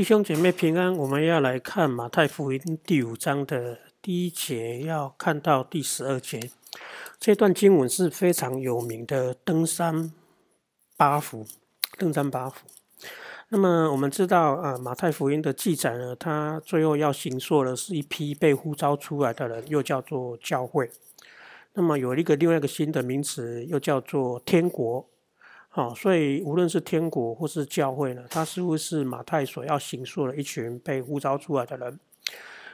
弟兄姐妹平安，我们要来看马太福音第五章的第一节，要看到第十二节。这段经文是非常有名的登山八福，登山八福。那么我们知道啊，马太福音的记载呢，它最后要行说的是一批被呼召出来的人，又叫做教会。那么有一个另外一个新的名词，又叫做天国。好，所以无论是天国或是教会呢，它似乎是马太所要行述的一群被呼召出来的人。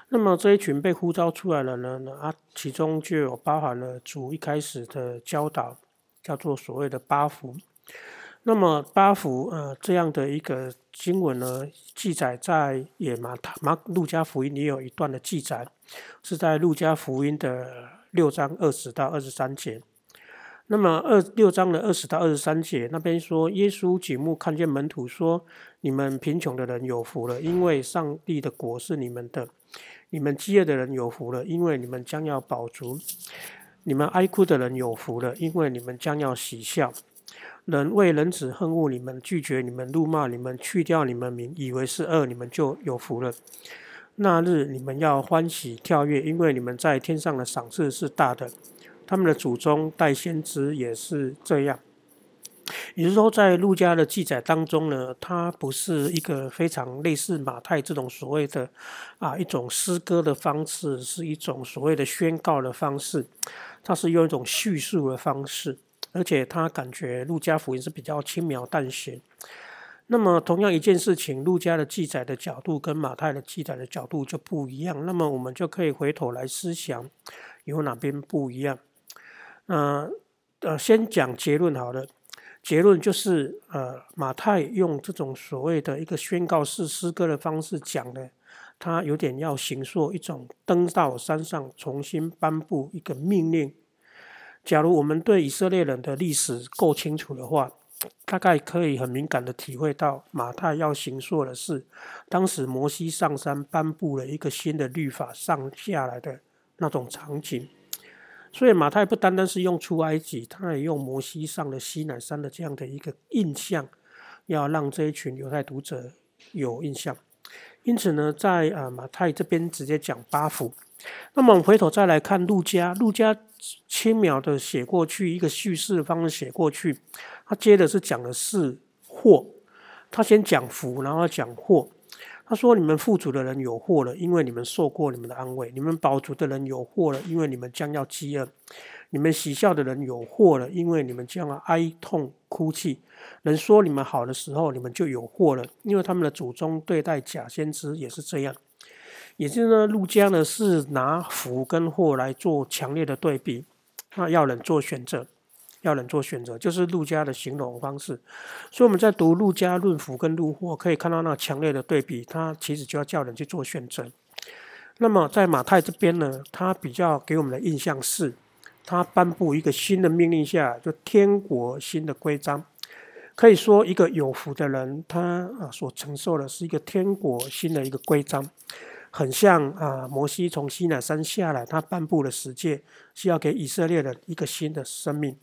那么这一群被呼召出来的人呢，啊，其中就有包含了主一开始的教导，叫做所谓的八福。那么八福，呃，这样的一个经文呢，记载在也马太马路加福音也有一段的记载，是在路加福音的六章二十到二十三节。那么二六章的二十到二十三节那边说，耶稣举目看见门徒说：“你们贫穷的人有福了，因为上帝的国是你们的；你们饥饿的人有福了，因为你们将要饱足；你们哀哭的人有福了，因为你们将要喜笑。人为人子恨恶你们，拒绝你们，怒骂你们，去掉你们名，以为是恶，你们就有福了。那日你们要欢喜跳跃，因为你们在天上的赏赐是大的。”他们的祖宗代先知也是这样，也就是说，在路加的记载当中呢，它不是一个非常类似马太这种所谓的啊一种诗歌的方式，是一种所谓的宣告的方式，它是用一种叙述的方式，而且他感觉路加福音是比较轻描淡写。那么，同样一件事情，路加的记载的角度跟马太的记载的角度就不一样。那么，我们就可以回头来思想，有哪边不一样？呃呃，先讲结论好了。结论就是，呃，马太用这种所谓的一个宣告式诗歌的方式讲的，他有点要行说一种登到山上重新颁布一个命令。假如我们对以色列人的历史够清楚的话，大概可以很敏感的体会到，马太要行说的是，当时摩西上山颁布了一个新的律法上下来的那种场景。所以马太不单单是用出埃及，他也用摩西上的西南山的这样的一个印象，要让这一群犹太读者有印象。因此呢，在啊马太这边直接讲八福。那么我们回头再来看路加，路加轻描的写过去一个叙事方式写过去，他接的是讲的是祸，他先讲福，然后讲祸。他说：“你们富足的人有祸了，因为你们受过你们的安慰；你们饱足的人有祸了，因为你们将要饥饿；你们喜笑的人有祸了，因为你们将要哀痛哭泣。人说你们好的时候，你们就有祸了，因为他们的祖宗对待假先知也是这样。也就是呢，路加呢是拿福跟祸来做强烈的对比，那要人做选择。”要人做选择，就是陆家的形容方式。所以我们在读陆家论福跟陆祸，可以看到那强烈的对比。他其实就要叫人去做选择。那么在马太这边呢，他比较给我们的印象是，他颁布一个新的命令下，就天国新的规章。可以说，一个有福的人，他啊所承受的是一个天国新的一个规章，很像啊摩西从西乃山下来，他颁布了十诫，是要给以色列人一个新的生命。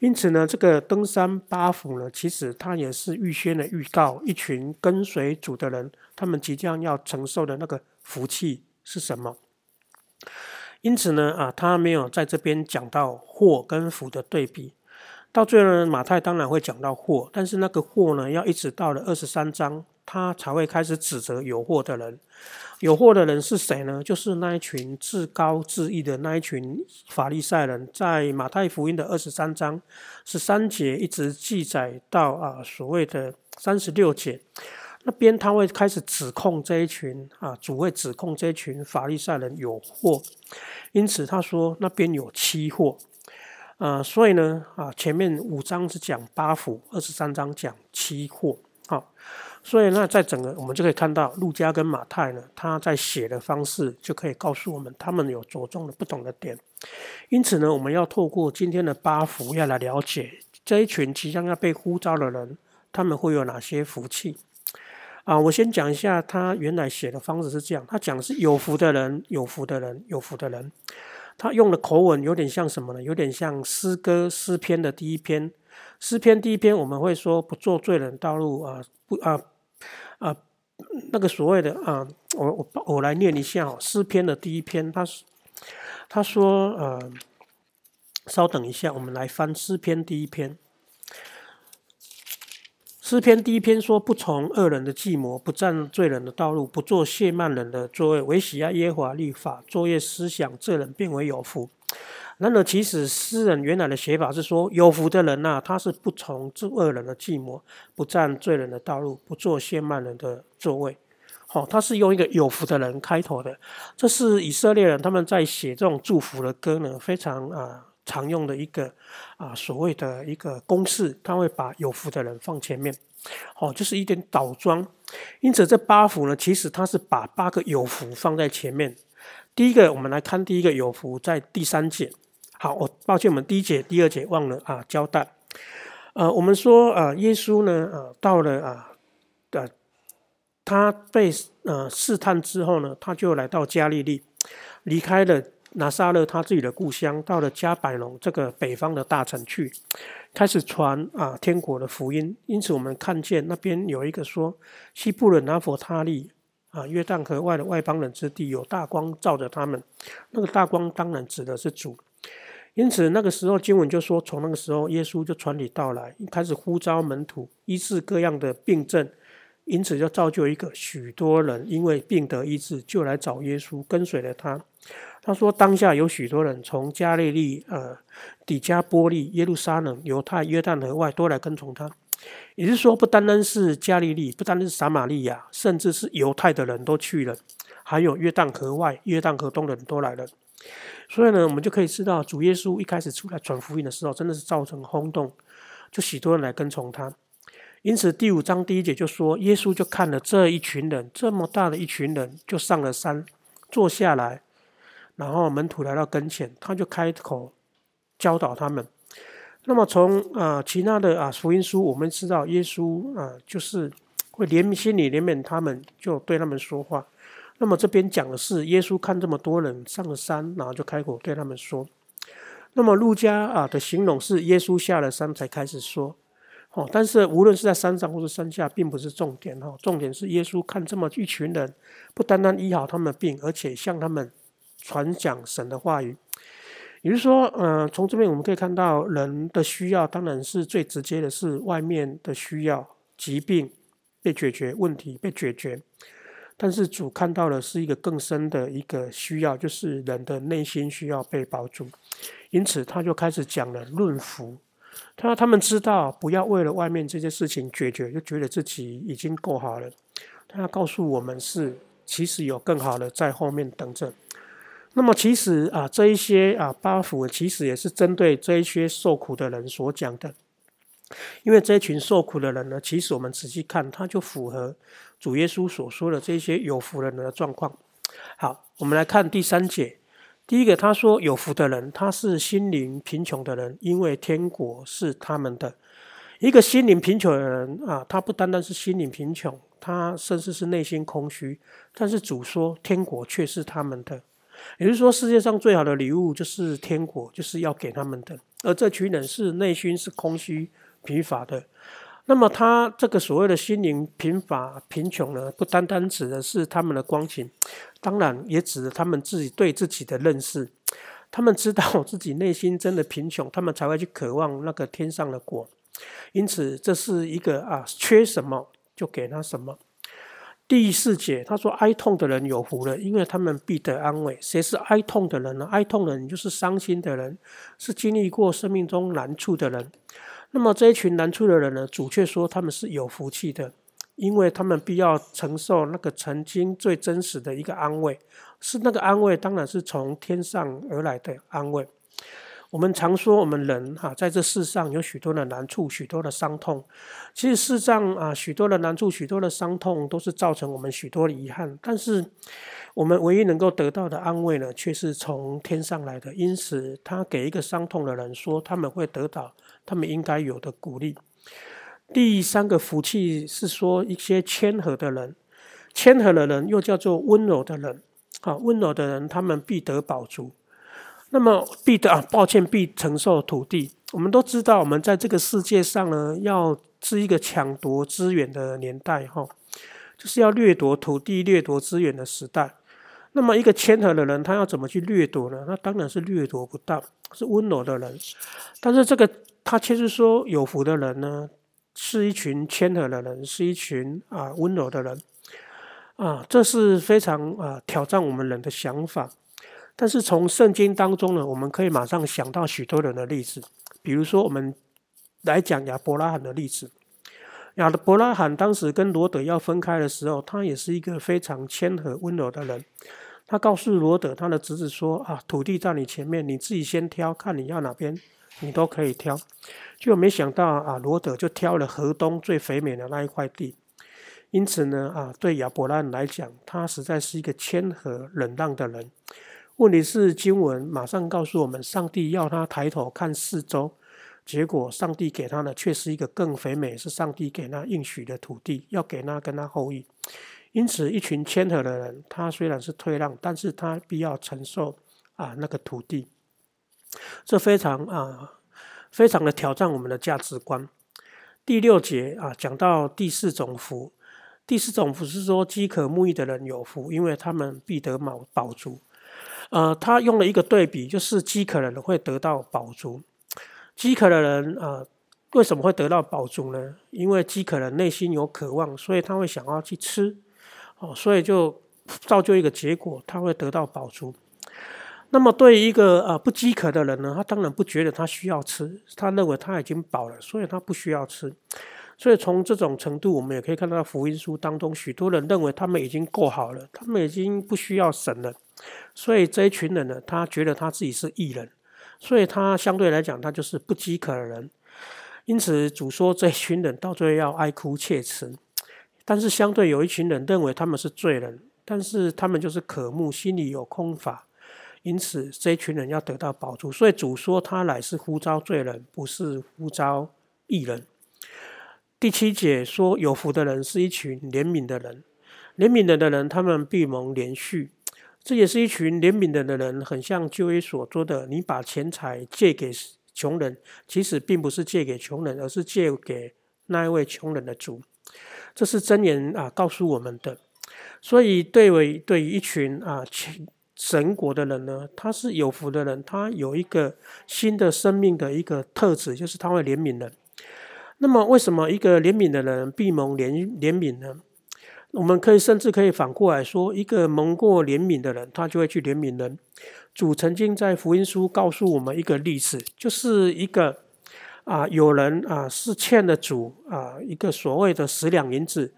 因此呢，这个登山八福呢，其实它也是预先的预告，一群跟随主的人，他们即将要承受的那个福气是什么。因此呢，啊，他没有在这边讲到祸跟福的对比。到最后呢，马太当然会讲到祸，但是那个祸呢，要一直到了二十三章，他才会开始指责有祸的人。有祸的人是谁呢？就是那一群自高自义的那一群法利赛人，在马太福音的二十三章十三节一直记载到啊所谓的三十六节那边，他会开始指控这一群啊主会指控这一群法利赛人有祸，因此他说那边有七祸啊，所以呢啊前面五章是讲八福，二十三章讲七祸，好。所以，那在整个我们就可以看到，路加跟马太呢，他在写的方式就可以告诉我们，他们有着重的不同的点。因此呢，我们要透过今天的八福，要来了解这一群即将要被呼召的人，他们会有哪些福气啊？我先讲一下，他原来写的方式是这样，他讲是有福的人，有福的人，有福的人。他用的口吻有点像什么呢？有点像诗歌诗篇的第一篇。诗篇第一篇我们会说不做罪人道路啊，不啊啊那个所谓的啊，我我我来念一下哦，诗篇的第一篇，他是他说呃，稍等一下，我们来翻诗篇第一篇。诗篇第一篇说：不从恶人的计谋，不占罪人的道路，不做亵慢人的座位，唯喜爱耶和华律法，作业思想，这人变为有福。然而，其实诗人原来的写法是说，有福的人呐，他是不从这恶人的计谋，不占罪人的道路，不做亵慢人的座位。好，他是用一个有福的人开头的。这是以色列人他们在写这种祝福的歌呢，非常啊。常用的一个啊，所谓的一个公式，他会把有福的人放前面，哦，就是一点倒装。因此，这八福呢，其实他是把八个有福放在前面。第一个，我们来看第一个有福，在第三节。好，我抱歉，我们第一节、第二节忘了啊交代。呃，我们说啊，耶稣呢，呃，到了啊，呃，他被呃试探之后呢，他就来到加利利，离开了。拿撒勒他自己的故乡，到了加百隆这个北方的大城去，开始传啊天国的福音。因此，我们看见那边有一个说，西布伦拿佛他利啊约旦河外的外邦人之地，有大光照着他们。那个大光当然指的是主。因此，那个时候经文就说，从那个时候耶稣就传理到来，开始呼召门徒，医治各样的病症。因此，就造就一个许多人因为病得医治，就来找耶稣，跟随了他。他说：“当下有许多人从加利利、呃，底加波利、耶路撒冷、犹太、约旦河外都来跟从他。也就是说，不单单是加利利，不单单是撒玛利亚，甚至是犹太的人都去了，还有约旦河外、约旦河东的人都来了。所以呢，我们就可以知道，主耶稣一开始出来传福音的时候，真的是造成轰动，就许多人来跟从他。因此，第五章第一节就说，耶稣就看了这一群人，这么大的一群人，就上了山，坐下来。”然后门徒来到跟前，他就开口教导他们。那么从啊其他的啊福音书，我们知道耶稣啊就是会怜悯心里怜悯他们，就对他们说话。那么这边讲的是耶稣看这么多人上了山，然后就开口对他们说。那么路加啊的形容是耶稣下了山才开始说。哦，但是无论是在山上或是山下，并不是重点哈。重点是耶稣看这么一群人，不单单医好他们的病，而且向他们。传讲神的话语，也就是说，嗯，从这边我们可以看到，人的需要当然是最直接的，是外面的需要，疾病被解决，问题被解决。但是主看到的是一个更深的一个需要，就是人的内心需要被保住。因此，他就开始讲了论福。他说：“他们知道，不要为了外面这些事情解决，就觉得自己已经够好了。他告诉我们，是其实有更好的在后面等着。”那么其实啊，这一些啊八福其实也是针对这一些受苦的人所讲的，因为这群受苦的人呢，其实我们仔细看，他就符合主耶稣所说的这些有福人的状况。好，我们来看第三节，第一个他说有福的人，他是心灵贫穷的人，因为天国是他们的。一个心灵贫穷的人啊，他不单单是心灵贫穷，他甚至是内心空虚，但是主说天国却是他们的。也就是说，世界上最好的礼物就是天国，就是要给他们的。而这群人是内心是空虚疲乏的。那么，他这个所谓的心灵贫乏、贫穷呢，不单单指的是他们的光景，当然也指他们自己对自己的认识。他们知道自己内心真的贫穷，他们才会去渴望那个天上的果。因此，这是一个啊，缺什么就给他什么。第四节，他说：“哀痛的人有福了，因为他们必得安慰。谁是哀痛的人呢？哀痛的人就是伤心的人，是经历过生命中难处的人。那么这一群难处的人呢？主却说他们是有福气的，因为他们必要承受那个曾经最真实的一个安慰，是那个安慰，当然是从天上而来的安慰。”我们常说，我们人哈，在这世上有许多的难处，许多的伤痛。其实世上啊，许多的难处，许多的伤痛，都是造成我们许多的遗憾。但是，我们唯一能够得到的安慰呢，却是从天上来的。因此，他给一个伤痛的人说，他们会得到他们应该有的鼓励。第三个福气是说，一些谦和的人，谦和的人又叫做温柔的人。好，温柔的人，他们必得保足。那么必得啊，抱歉，必承受土地。我们都知道，我们在这个世界上呢，要是一个抢夺资源的年代哈。就是要掠夺土地、掠夺资源的时代。那么一个谦和的人，他要怎么去掠夺呢？那当然是掠夺不到，是温柔的人。但是这个他其实说有福的人呢，是一群谦和的人，是一群啊温柔的人。啊，这是非常啊挑战我们人的想法。但是从圣经当中呢，我们可以马上想到许多人的例子，比如说我们来讲亚伯拉罕的例子。亚伯拉罕当时跟罗德要分开的时候，他也是一个非常谦和温柔的人。他告诉罗德他的侄子说：“啊，土地在你前面，你自己先挑，看你要哪边，你都可以挑。”就没想到啊，罗德就挑了河东最肥美的那一块地。因此呢，啊，对亚伯拉罕来讲，他实在是一个谦和忍让的人。问题是经文马上告诉我们，上帝要他抬头看四周，结果上帝给他的却是一个更肥美，是上帝给他应许的土地，要给他跟他后裔。因此，一群谦和的人，他虽然是退让，但是他必要承受啊那个土地。这非常啊，非常的挑战我们的价值观。第六节啊，讲到第四种福。第四种福是说饥渴慕义的人有福，因为他们必得饱饱足。呃，他用了一个对比，就是饥渴的人会得到饱足。饥渴的人啊，为什么会得到饱足呢？因为饥渴的内心有渴望，所以他会想要去吃。哦，所以就造就一个结果，他会得到饱足。那么对于一个呃不饥渴的人呢，他当然不觉得他需要吃，他认为他已经饱了，所以他不需要吃。所以从这种程度，我们也可以看到福音书当中，许多人认为他们已经够好了，他们已经不需要神了。所以这一群人呢，他觉得他自己是异人，所以他相对来讲，他就是不饥渴的人。因此主说这一群人到最后要哀哭切齿。但是相对有一群人认为他们是罪人，但是他们就是渴慕，心里有空乏。因此这一群人要得到保住。所以主说他乃是呼召罪人，不是呼召异人。第七节说，有福的人是一群怜悯的人，怜悯人的人，他们必蒙连续。这也是一群怜悯人的人，很像旧约所说的：你把钱财借给穷人，其实并不是借给穷人，而是借给那一位穷人的主。这是真言啊，告诉我们的。所以，对为对于一群啊神国的人呢，他是有福的人，他有一个新的生命的一个特质，就是他会怜悯人。那么，为什么一个怜悯的人必蒙怜怜悯呢？我们可以甚至可以反过来说，一个蒙过怜悯的人，他就会去怜悯人。主曾经在福音书告诉我们一个例子，就是一个啊，有人啊是欠了主啊一个所谓的十两银子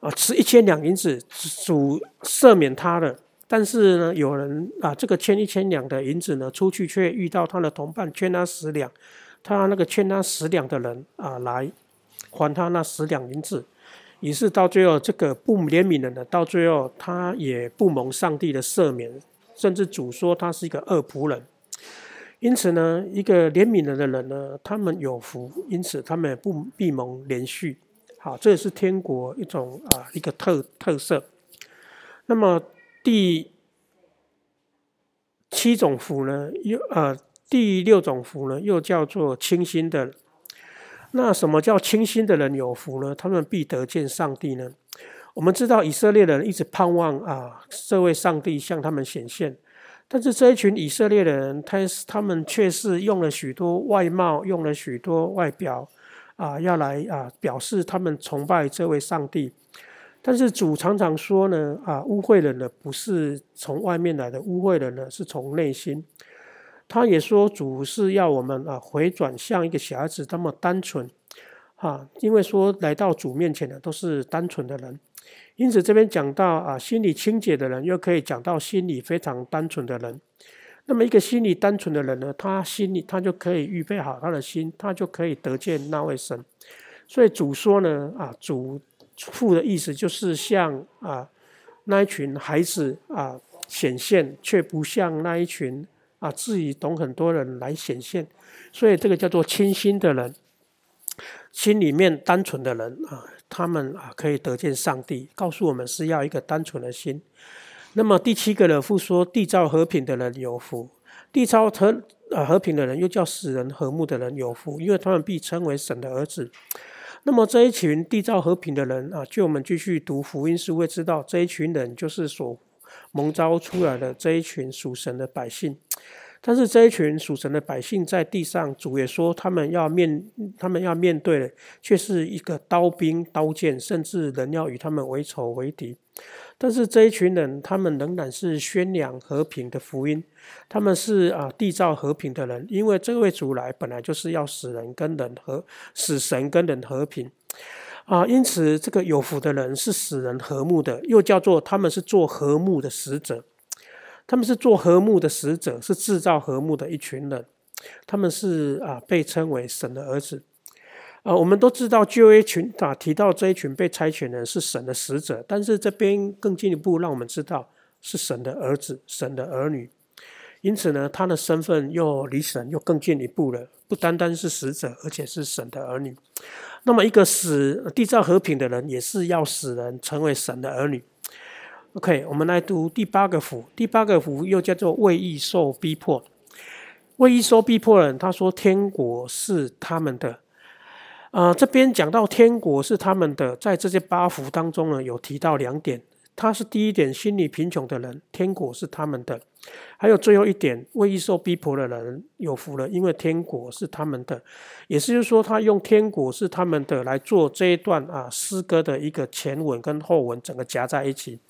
啊，是一千两银子，主赦免他了。但是呢，有人啊，这个欠一千两的银子呢，出去却遇到他的同伴欠他十两。他那个欠他十两的人啊，来还他那十两银子，于是到最后，这个不怜悯人的，到最后他也不蒙上帝的赦免，甚至主说他是一个恶仆人。因此呢，一个怜悯人的人呢，他们有福，因此他们也不必蒙连续。好，这也是天国一种啊一个特特色。那么第七种福呢，又呃。第六种福呢，又叫做清心的。那什么叫清心的人有福呢？他们必得见上帝呢？我们知道以色列人一直盼望啊，这位上帝向他们显现，但是这一群以色列的人，他他们却是用了许多外貌，用了许多外表啊，要来啊表示他们崇拜这位上帝。但是主常常说呢，啊，污秽人呢不是从外面来的，污秽人呢是从内心。他也说主是要我们啊回转像一个小孩子那么单纯，啊，因为说来到主面前的都是单纯的人，因此这边讲到啊心里清洁的人，又可以讲到心里非常单纯的人。那么一个心里单纯的人呢，他心里他就可以预备好他的心，他就可以得见那位神。所以主说呢啊主父的意思就是像啊那一群孩子啊显现，却不像那一群。啊，自己懂很多人来显现，所以这个叫做清心的人，心里面单纯的人啊，他们啊可以得见上帝。告诉我们是要一个单纯的心。那么第七个人复说，缔造和平的人有福。缔造和啊和平的人，又叫使人和睦的人有福，因为他们必称为神的儿子。那么这一群缔造和平的人啊，就我们继续读福音书会知道，这一群人就是所蒙召出来的这一群属神的百姓。但是这一群属神的百姓在地上，主也说他们要面，他们要面对的，却是一个刀兵、刀剑，甚至人要与他们为仇为敌。但是这一群人，他们仍然是宣扬和平的福音，他们是啊缔造和平的人，因为这位主来本来就是要使人跟人和使神跟人和平啊，因此这个有福的人是使人和睦的，又叫做他们是做和睦的使者。他们是做和睦的使者，是制造和睦的一群人。他们是啊，被称为神的儿子。啊，我们都知道旧约群啊提到这一群被差遣人是神的使者，但是这边更进一步让我们知道是神的儿子、神的儿女。因此呢，他的身份又离神又更进一步了，不单单是使者，而且是神的儿女。那么，一个使缔造和平的人，也是要使人成为神的儿女。OK，我们来读第八个符。第八个符又叫做为义受逼迫。为义受逼迫人，他说天国是他们的。啊，这边讲到天国是他们的，在这些八符当中呢，有提到两点。他是第一点，心理贫穷的人，天国是他们的；还有最后一点，为义受逼迫的人有福了，因为天国是他们的。也是就是说，他用天国是他们的来做这一段啊诗歌的一个前文跟后文，整个夹在一起。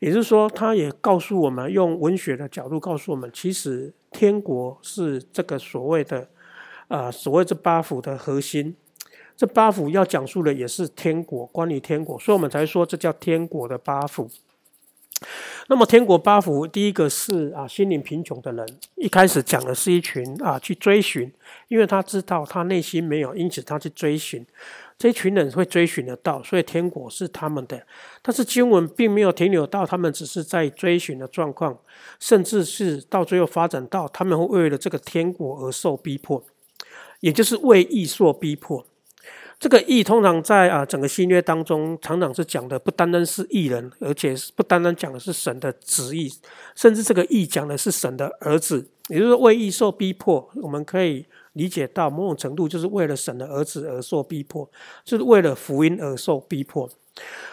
也就是说，他也告诉我们，用文学的角度告诉我们，其实天国是这个所谓的啊所谓这八福的核心。这八福要讲述的也是天国，关于天国，所以我们才说这叫天国的八福。那么天国八福，第一个是啊，心灵贫穷的人，一开始讲的是一群啊去追寻，因为他知道他内心没有，因此他去追寻。这群人会追寻得到，所以天国是他们的。但是经文并没有停留到他们只是在追寻的状况，甚至是到最后发展到他们会为了这个天国而受逼迫，也就是为义所逼迫。这个义通常在啊整个新约当中，常常是讲的不单单是义人，而且不单单讲的是神的旨意，甚至这个义讲的是神的儿子，也就是说为义受逼迫。我们可以理解到某种程度，就是为了神的儿子而受逼迫，就是为了福音而受逼迫。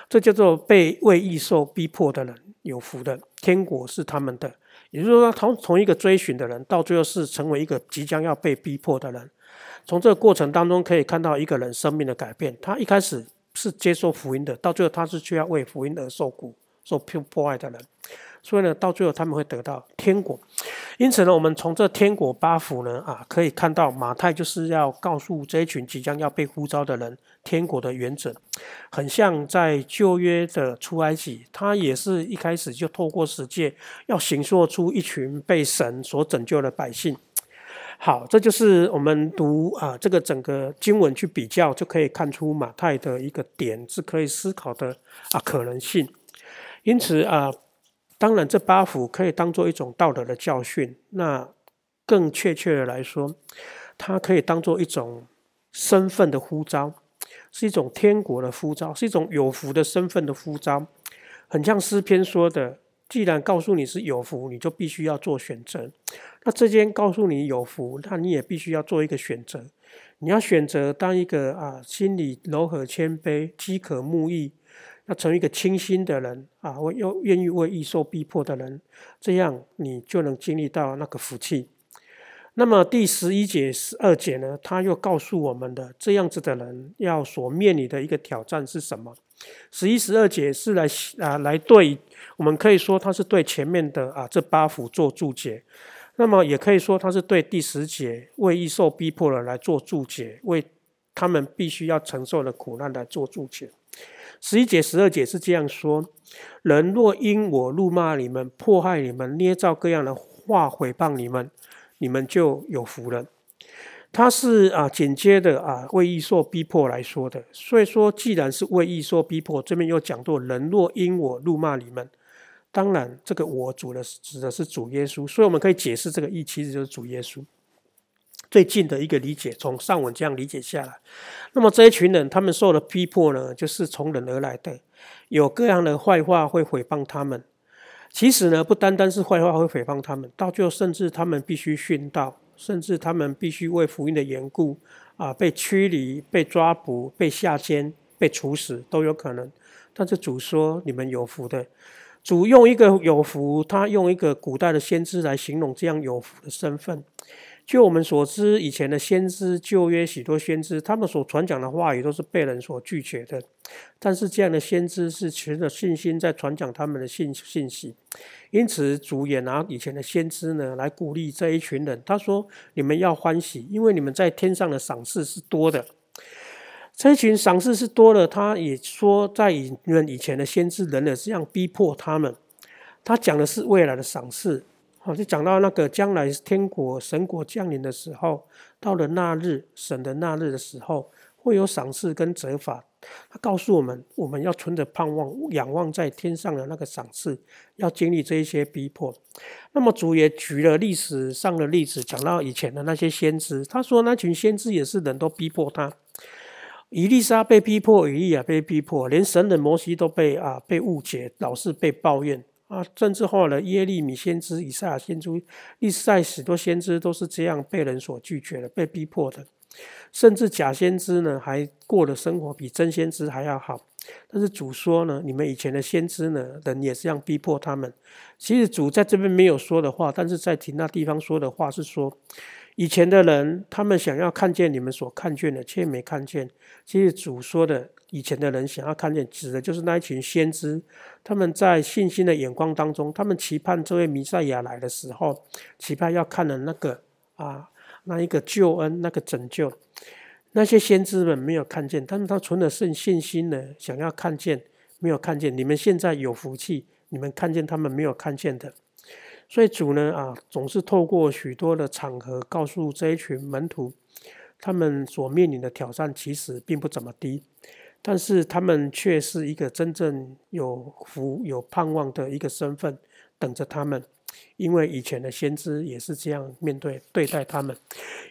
这叫做被为义受逼迫的人有福的，天国是他们的。也就是说，同从一个追寻的人，到最后是成为一个即将要被逼迫的人。从这个过程当中可以看到一个人生命的改变。他一开始是接受福音的，到最后他是需要为福音而受苦、受迫迫害的人。所以呢，到最后他们会得到天国。因此呢，我们从这天国八福呢啊，可以看到马太就是要告诉这一群即将要被呼召的人，天国的原则，很像在旧约的出埃及，他也是一开始就透过世界要形塑出一群被神所拯救的百姓。好，这就是我们读啊这个整个经文去比较，就可以看出马太的一个点是可以思考的啊可能性。因此啊，当然这八福可以当做一种道德的教训。那更确切的来说，它可以当做一种身份的呼召，是一种天国的呼召，是一种有福的身份的呼召。很像诗篇说的。既然告诉你是有福，你就必须要做选择。那这间告诉你有福，那你也必须要做一个选择。你要选择当一个啊，心里柔和谦卑、饥渴慕义，要成为一个清心的人啊，为又愿意为义受逼迫的人，这样你就能经历到那个福气。那么第十一节、十二节呢？他又告诉我们的这样子的人要所面临的一个挑战是什么？十一、十二节是来啊来对，我们可以说他是对前面的啊这八幅做注解，那么也可以说他是对第十节为易受逼迫的来做注解，为他们必须要承受的苦难来做注解。十一节、十二节是这样说：人若因我怒骂你们、迫害你们、捏造各样的话毁谤你们。你们就有福了。他是啊，紧接的啊，为义受逼迫来说的。所以说，既然是为义受逼迫，这边又讲到人若因我怒骂你们，当然这个我主的指的是主耶稣。所以我们可以解释这个义其实就是主耶稣。最近的一个理解，从上文这样理解下来，那么这一群人他们受的逼迫呢，就是从人而来的，有各样的坏话会毁谤他们。其实呢，不单单是坏话会诽谤他们，到最后甚至他们必须殉道，甚至他们必须为福音的缘故啊，被驱离、被抓捕、被下监、被处死都有可能。但是主说你们有福的，主用一个有福，他用一个古代的先知来形容这样有福的身份。就我们所知，以前的先知、旧约许多先知，他们所传讲的话语都是被人所拒绝的。但是这样的先知是持着信心在传讲他们的信信息，因此主也拿以前的先知呢来鼓励这一群人。他说：“你们要欢喜，因为你们在天上的赏赐是多的。这一群赏赐是多的。”他也说，在以们以前的先知人呢这样逼迫他们，他讲的是未来的赏赐。好，就讲到那个将来天国神国降临的时候，到了那日神的那日的时候，会有赏赐跟责罚。他告诉我们，我们要存着盼望，仰望在天上的那个赏赐，要经历这一些逼迫。那么主也举了历史上的例子，讲到以前的那些先知，他说那群先知也是人都逼迫他，以利沙被逼迫，以利亚被逼迫，连神的摩西都被啊被误解，老是被抱怨。啊，甚至后来耶利米先知、以赛亚先知、历赛许多先知都是这样被人所拒绝的、被逼迫的。甚至假先知呢，还过的生活比真先知还要好。但是主说呢，你们以前的先知呢，人也是这样逼迫他们。其实主在这边没有说的话，但是在其他地方说的话是说。以前的人，他们想要看见你们所看见的，却没看见。其实主说的，以前的人想要看见，指的就是那一群先知。他们在信心的眼光当中，他们期盼这位弥赛亚来的时候，期盼要看的那个啊，那一个救恩，那个拯救。那些先知们没有看见，但是他存的是信心呢，想要看见，没有看见。你们现在有福气，你们看见他们没有看见的。所以主呢啊，总是透过许多的场合告诉这一群门徒，他们所面临的挑战其实并不怎么低，但是他们却是一个真正有福有盼望的一个身份等着他们，因为以前的先知也是这样面对对待他们。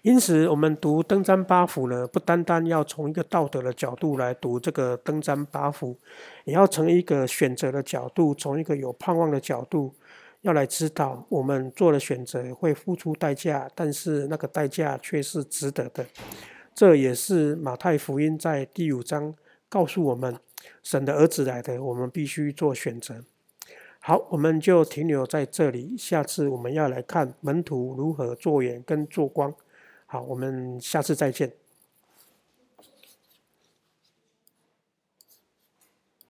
因此，我们读登山八福呢，不单单要从一个道德的角度来读这个登山八福，也要从一个选择的角度，从一个有盼望的角度。要来知道，我们做的选择会付出代价，但是那个代价却是值得的。这也是马太福音在第五章告诉我们：神的儿子来的，我们必须做选择。好，我们就停留在这里。下次我们要来看门徒如何做盐跟做光。好，我们下次再见。